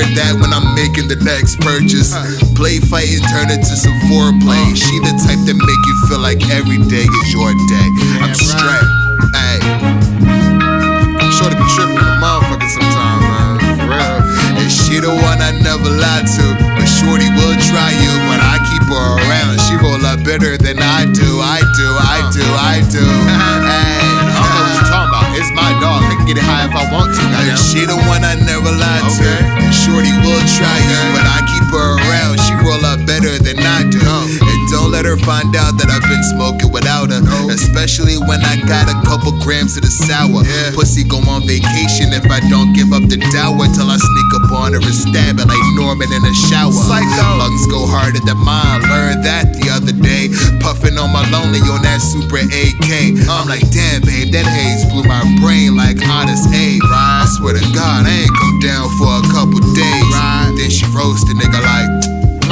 remember that when I'm making the next purchase. Play fighting, turn it to some foreplay. She the type that make you feel like every day is your day. I'm straight, ayy. Sure to be tripping in the motherfucker sometime, man. For real. And she the one I never lied to. But Shorty will try you, but I keep her around. She roll up better than I do. I do, I do, I do. Hey, I don't know what you talking about. It's my dog. I can get it high if I want to. And she the one Shorty will try you, but I keep her around. She roll up better than I do. Let her find out that I've been smoking without her. Especially when I got a couple grams of the sour. Pussy go on vacation if I don't give up the dower till I sneak up on her and stab it like Norman in a shower. Lungs go harder than mine. Learned that the other day. Puffing on my lonely on that super AK. I'm like, damn, babe, that haze blew my brain like Honest Abe. I swear to God, I ain't come down for a couple days. Then she roast the nigga like,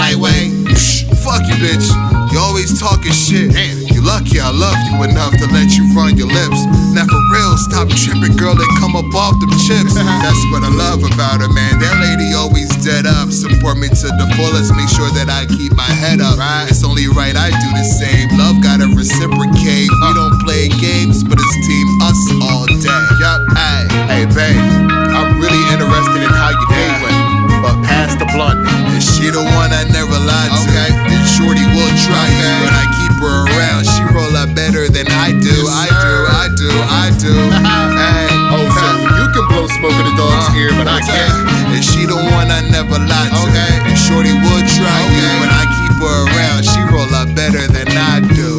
lightweight. Psh, Fuck you, bitch. You always talking shit. You lucky I love you enough to let you run your lips. Now for real, stop tripping, girl, and come up off them chips. That's what I love about her, man. That lady always dead up. Support me to the fullest. Make sure that I keep my head up. It's only right I do the same. Love gotta reciprocate. We uh. don't play games, but it's team us all day. Yup, hey, hey, babe. I'm really interested in how your day went. But pass the blunt. Is she the one I never lied to? Okay. And Shorty will try you, but I keep her around. She roll up better than I do. I do, I do, I do. hey. Oh, so you can blow smoke in the dog's uh, ear, but I can't. Is she the one I never lied to? Okay. And Shorty will try you, but I keep her around. She roll up better than I do.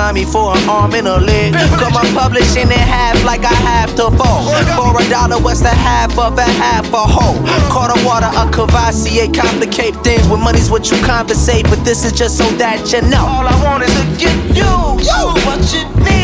Sign me for an arm and a leg. Come on, publishing in half like I have to fall. For a dollar, what's the half of a half a whole? Quarter water, a Courvoisier, complicate things. With money's what you compensate, but this is just so that you know. All I want is to get you, you what you need.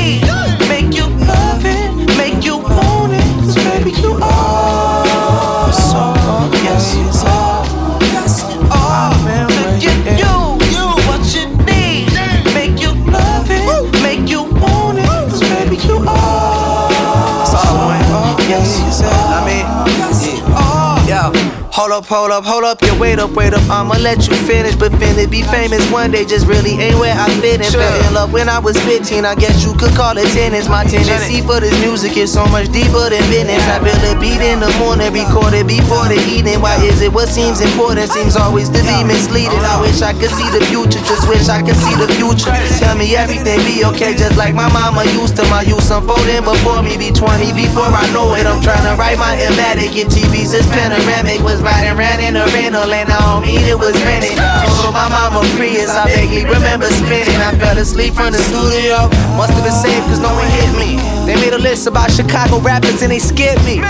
Hold up, hold up, hold up, yeah, wait up, wait up. I'ma let you finish, but finna be famous one day just really ain't where I fit in. Fell in love when I was 15, I guess you could call it tennis. My tendency for this music is so much deeper than business. I build a beat in the morning, record it before the evening. Why is it what seems important seems always to be misleading? I wish I could see the future, just wish I could see the future. Tell me everything be okay, just like my mama used to. My youth unfolding before me, be 20 before I know it. I'm trying to write my Illmatic in TV's this panoramic was riding around in a rental and I don't mean it was rented. Told my mama Prius, I vaguely remember spinning. I fell asleep from the studio. Must have been safe cause no one hit me. They made a list about Chicago rappers and they skipped me.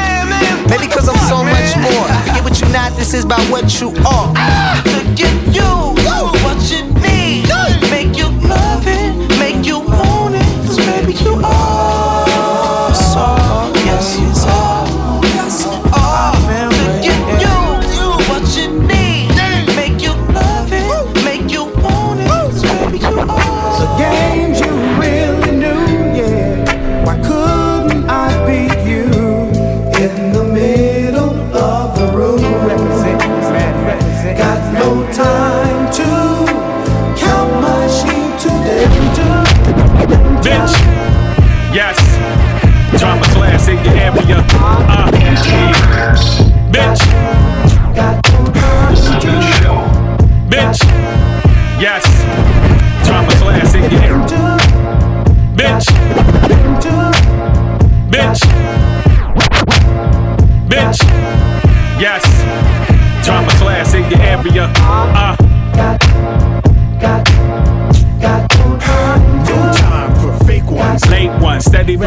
Maybe cause I'm so much more. Forget what you not, this is about what you are. To get you, you what you need. Make you love it, make you want it, cause baby you are.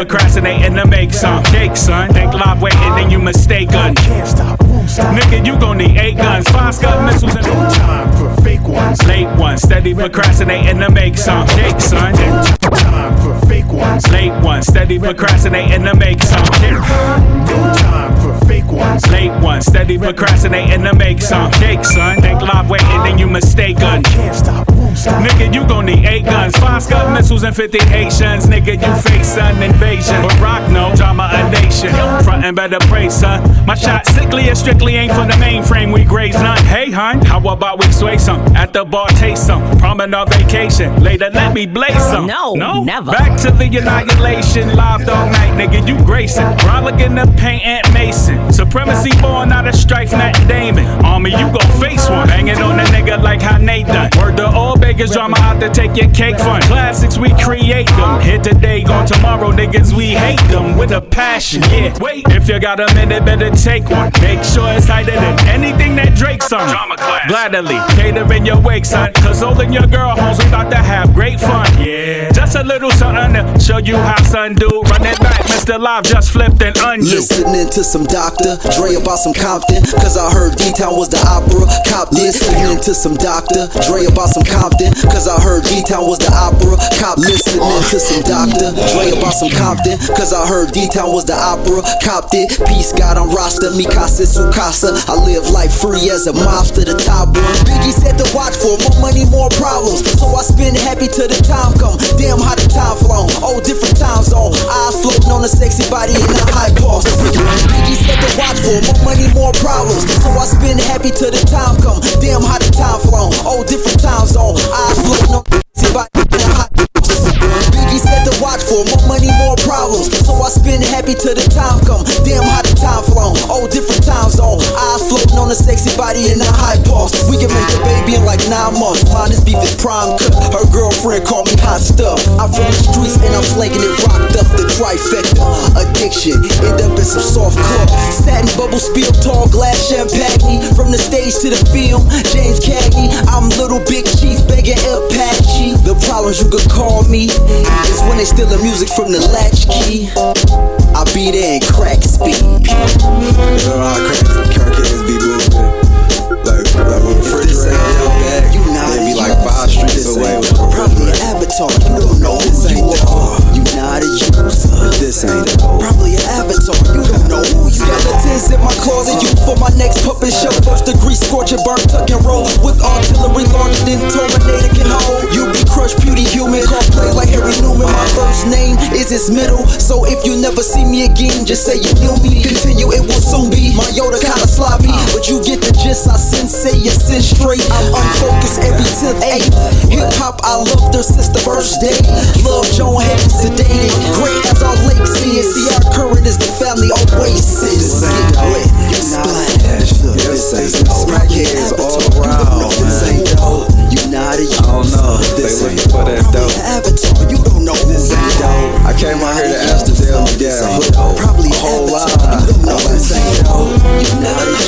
Procrastinating to make some cake, son. Think live waiting, then you mistaken. Can't stop, won't stop. Nigga, you gon' need eight guns, five scud missiles, and No time for fake ones. late one, steady procrastinating to make some cake, son. Time for fake ones. Late one, steady procrastinating to make some cake. No time for fake ones. Late one, steady procrastinating to make some cake, son. Think live waiting, then you mistaken. Can't stop. Nigga, you gon' need eight guns, five scud missiles, and 50 Haitians. Nigga, you face an invasion. But rock no drama a nation. Frontin' better pray, son. My shot sickly and strictly ain't for the mainframe. We graze none. Hey, hun, how about we sway some? At the bar, taste some. Promenade on vacation. Later, let me blaze some. No, no, never. Back to the annihilation. Live all night, nigga, you gracing. In the paint, Aunt Mason. Supremacy born out of strife, Matt Damon. Army, you gon' face one. Banging on a nigga like how Nate done. Word to all beggars, drama out to take your cake fun. Classics, we create them. Here today, gone tomorrow, niggas, we hate them with a passion. Yeah, wait, if you got a minute, better take one. Make sure it's tighter than anything that Drake's on. Drama class. Gladly, catering your wake, son. Cause all in your girl homes, we about to have great fun. Yeah, just a little something to show you how son do. Run it back, Mr. Live just flipped and undo. Listening to some Dr. Dre about some Compton, cause I heard D-Town was the opera. Cop listening to some Dr. Dre about some Compton, cause I heard D-Town was the opera. Cop listening to some Dr. Dre about some Compton, cause I heard D-Town was the opera. Copped it, peace God on roster, mi casa su casa. I live life free as a mobster, the top one. Biggie said to watch for more money, more problems. So I spend happy till the time come. Damn how the time flown, oh different time zone. Eyes floating on a sexy body in a high boss. Biggie said to watch for more money, more problems. So I spend happy till the time come. Damn how the time flown, oh different time zone. In a high Biggie said to watch for more money, more problems. So I spend happy till the time come. Damn how the time flown, oh different time zone. Eyes floating on a sexy body in a high boss. We can make a baby in like nine months. Mine is beef is prime cut. Her girlfriend called me hot stuff. I'm from the streets and I'm slanging it rocked up. The trifecta. Addiction. End up in some soft cup. Satin bubble spill tall glass champagne. From the stage to the film. James Cagney. I'm little big chief begging Apache. The problems you could call me is when they steal the music from the latchkey. I be there in crack speed. You know how crack, crack kids be moving. Like, like with a refrigerator your bag. They be like five streets away with a Probably an avatar. You don't know who you are. You not a user. This ain't. Probably an avatar. You don't know who you Skeletons in my closet. You for my next puppet show. First degree scorching, burn, tuck and roll. With artillery larger than Terminator can hold. You be crushed, beauty human. Call play like Harry Newman. My first name is his middle. So if you never see me again, just say you knew me. Continue, it will soon be. My Yoda kinda sloppy. But you get the gist. I sensei you sin straight. I'm unfocused every 10th, 8th. Hip hop, I loved her since the first day. Love Joan Hayden sedated. Great as our seeing. See, our current is the family oasis. This ain't dope. You not a I don't know. They This looking ain't for that dope. You don't This ain't dope. I came out here to Amsterdam to get. Probably a. You don't this ain't dope. You not a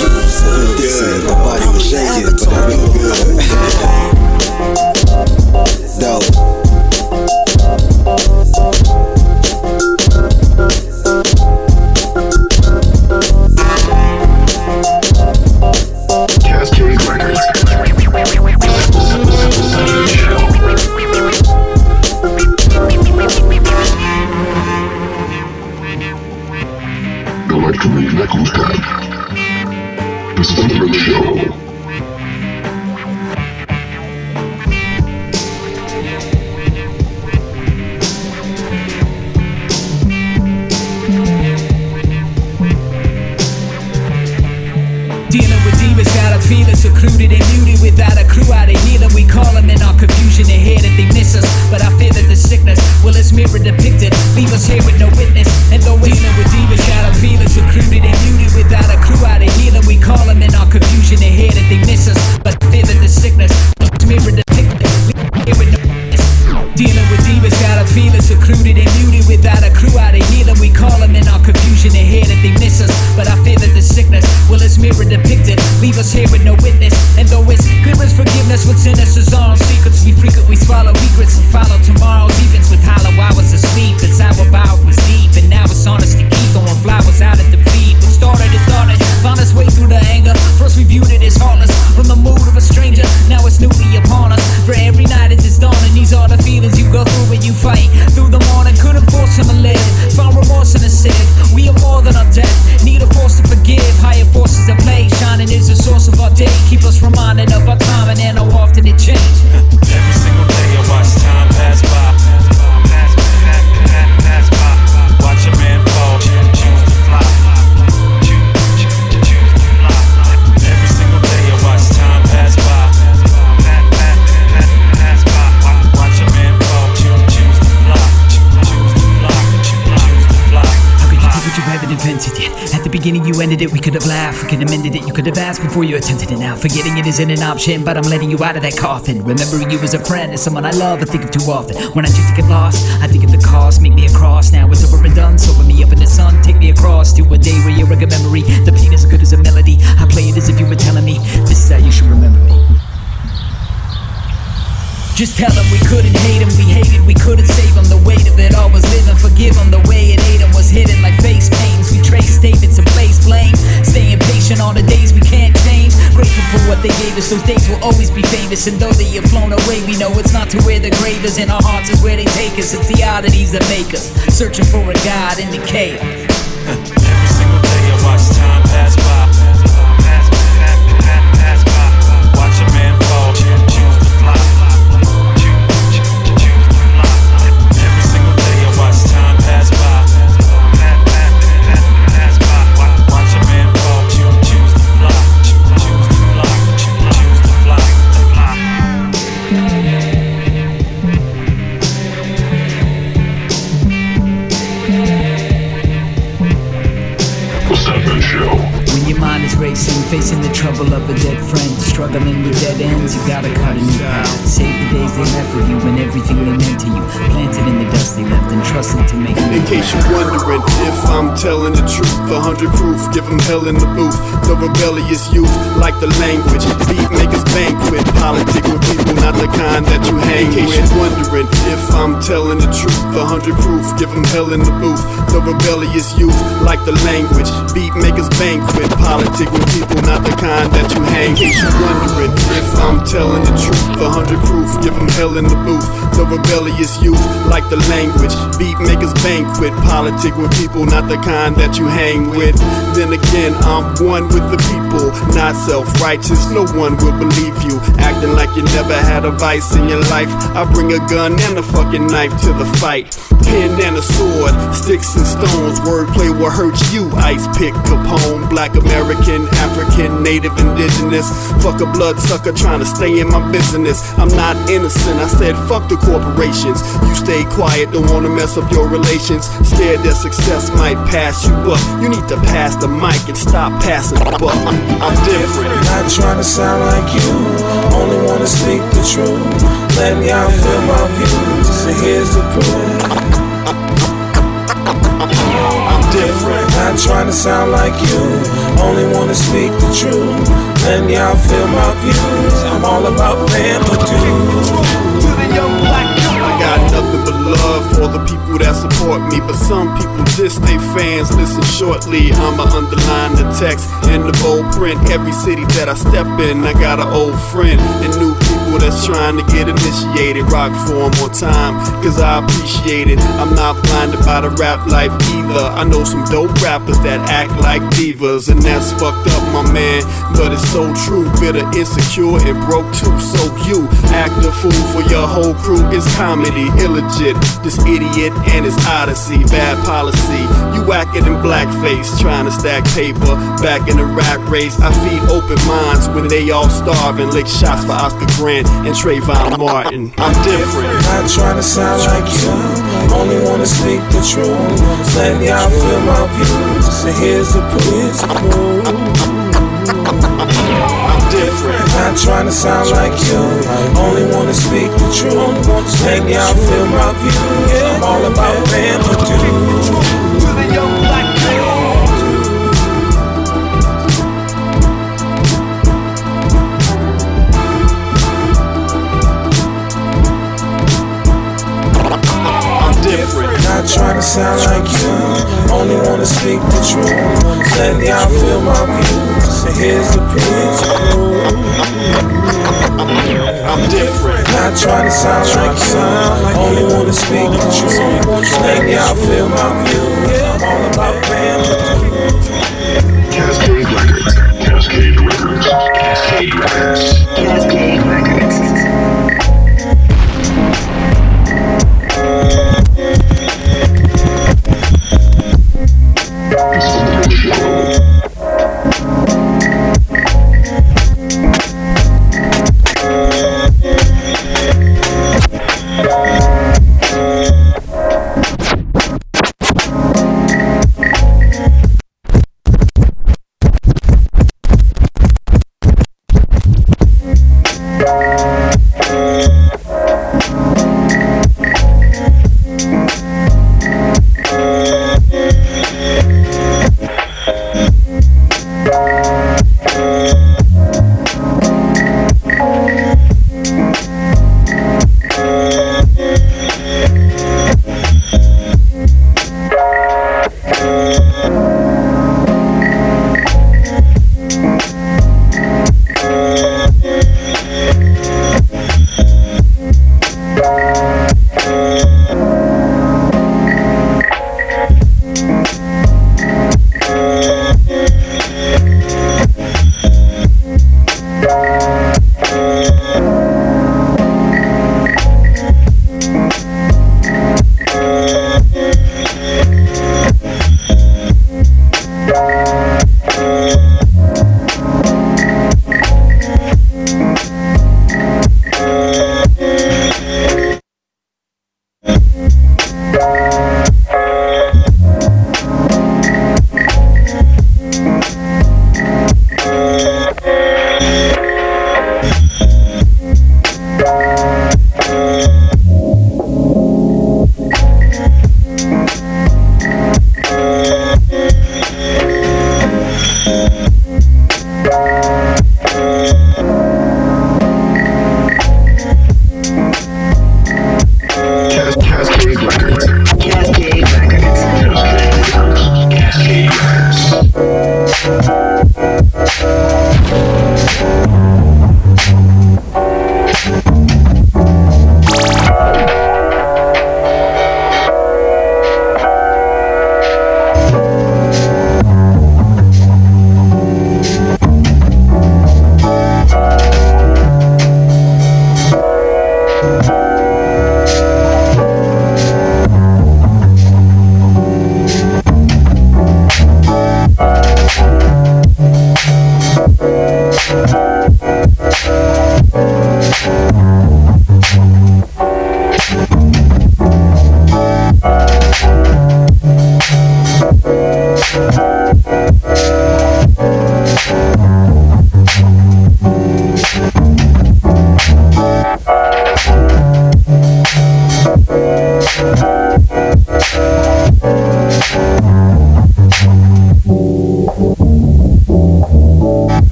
was shaking, but that feel good. Ended it, we could have laughed, we could have amended it, you could have asked before you attempted it now. Forgetting it isn't an option, but I'm letting you out of that coffin. Remembering you as a friend, as someone I love, I think of too often. When I choose to get lost, I think of the cost, make me a cross. Now it's over and done, sober me up in the sun, take me across to a day where you're a memory. The pain is good as a melody. I play it as if you were telling me, this is how you should remember me. Just tell them we couldn't hate him, we hated, we couldn't save him. The weight of it all was living, forgive him. The way it ate him was hidden like face pains. Trace statements and place blame. Staying patient on the days we can't change. Grateful for what they gave us, those days will always be famous. And though they have flown away, we know it's not to where the grave is. In our hearts is where they take us. It's the oddities that make us. Searching for a God in the chaos. Facing of a dead friend, struggling with dead ends, you gotta cut a new path. Save the days they left with you and everything they meant to you. Planted in the dust they left and trusted to make In case you're wondering if I'm telling the truth, a hundred proof, give 'em hell in the booth. The rebellious youth, like the language, beat makers banquet, politic with people, not the kind that you hang In case you're wondering if I'm telling the truth, a hundred proof, give 'em hell in the booth. The rebellious youth, like the language, beat makers banquet, politic with people, not the kind that you hang. Case you're wondering if I'm telling the truth, a hundred proof, give 'em hell in the booth. The rebellious youth, like the language, beat makers banquet, politic with people, not the kind that you hang with. Then again, I'm one with the people, not self-righteous. No one will believe you, acting like you never had a vice in your life. I bring a gun and a fucking knife to the fight. Pen and a sword, sticks and stones. Wordplay will hurt you. Ice pick Capone, Black American, African, Native, Indigenous. Fuck a bloodsucker trying to stay in my business. I'm not innocent. I said fuck the corporations. You stay quiet, don't wanna mess up your relations. Scared that success might pass you up. You need to pass the mic and stop passing the buck. I'm, I'm different. Not trying to sound like you, only wanna speak the truth. Let me out feel my views, so here's the proof. Different. Not trying to sound like you, only wanna speak the truth. Let out feel my views. I'm all about paying my dues. I got nothing but love for the people that support me, but some people diss they fans. Listen shortly, I'ma underline the text in the bold print. Every city that I step in, I got an old friend and new people that's trying to get initiated. Rock for 'em one time, cause I appreciate it. I'm not blinded by the rap life either. I know some dope rappers that act like divas, and that's fucked up, my man. But it's so true, bitter, insecure, and broke too. So you act a fool for your whole crew. It's comedy, illegit. This idiot and his odyssey, bad policy. You acting in blackface, trying to stack paper. Back in the rap race, I feed open minds when they all starve and lick shots for Oscar Grant and Trayvon Martin. I'm different. Not trying to sound like you, only wanna speak the truth. Let me out feel my views, so here's the proof. I'm different. Not trying to sound like you, only wanna speak the truth. Let me out feel my views. I'm all about paying my dues. Not trying to sound like you, only wanna speak the truth. Let me out feel my views. So here's the proof. I'm different. Not trying to sound like you, only wanna speak the truth. Let me out feel my views. I'm all about paying my dues. Cascade Records. Cascade Records. Cascade Records.